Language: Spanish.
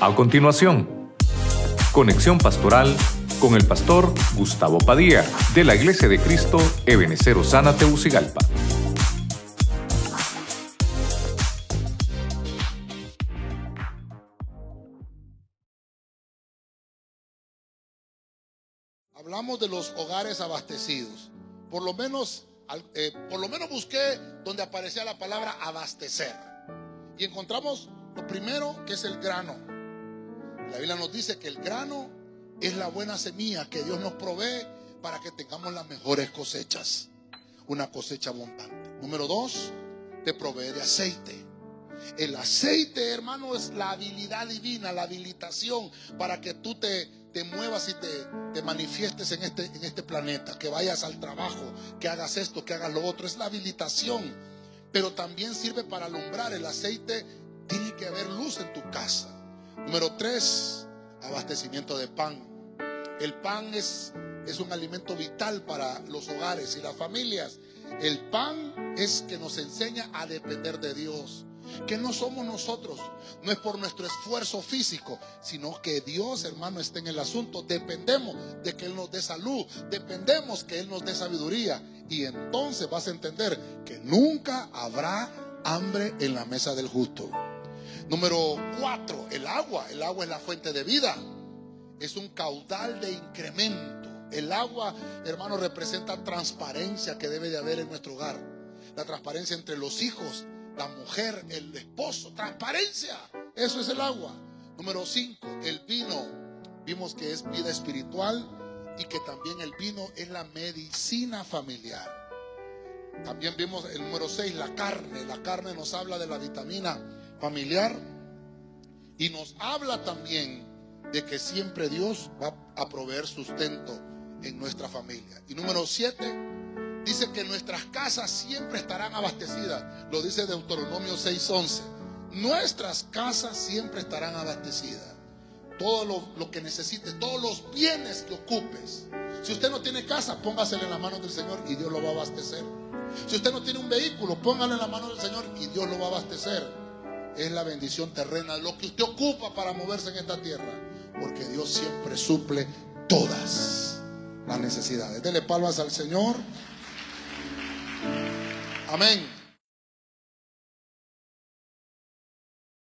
A continuación, conexión pastoral con el pastor Gustavo Padilla de la Iglesia de Cristo Ebenecer Osana Teucigalpa. Hablamos de los hogares abastecidos. Por lo menos, eh, por lo menos busqué donde aparecía la palabra abastecer. Y encontramos lo primero que es el grano. La Biblia nos dice que el grano es la buena semilla que Dios nos provee para que tengamos las mejores cosechas. Una cosecha abundante. Número dos, te provee de aceite. El aceite, hermano, es la habilidad divina, la habilitación para que tú te, te muevas y te, te manifiestes en este, en este planeta, que vayas al trabajo, que hagas esto, que hagas lo otro. Es la habilitación, pero también sirve para alumbrar. El aceite Número tres, abastecimiento de pan. El pan es, es un alimento vital para los hogares y las familias. El pan es que nos enseña a depender de Dios que no somos nosotros, no es por nuestro esfuerzo físico, sino que Dios, hermano, está en el asunto. Dependemos de que Él nos dé salud, dependemos que Él nos dé sabiduría. Y entonces vas a entender que nunca habrá hambre en la mesa del justo. Número cuatro, el agua. El agua es la fuente de vida. Es un caudal de incremento. El agua, hermano, representa transparencia que debe de haber en nuestro hogar. La transparencia entre los hijos la mujer, el esposo, transparencia. Eso es el agua. Número 5, el vino. Vimos que es vida espiritual y que también el vino es la medicina familiar. También vimos el número 6, la carne. La carne nos habla de la vitamina familiar y nos habla también de que siempre Dios va a proveer sustento en nuestra familia. Y número 7, dice que nuestras casas siempre estarán abastecidas. Lo dice Deuteronomio 6:11. Nuestras casas siempre estarán abastecidas. Todo lo, que necesites, todos los bienes que ocupes. Si usted no tiene casa, póngaselo en las manos del Señor y Dios lo va a abastecer. Si usted no tiene un vehículo, póngalo en las manos del Señor y Dios lo va a abastecer. Es la bendición terrena, lo que usted ocupa para moverse en esta tierra. Porque Dios siempre suple todas las necesidades. Dele palmas al Señor. Amén.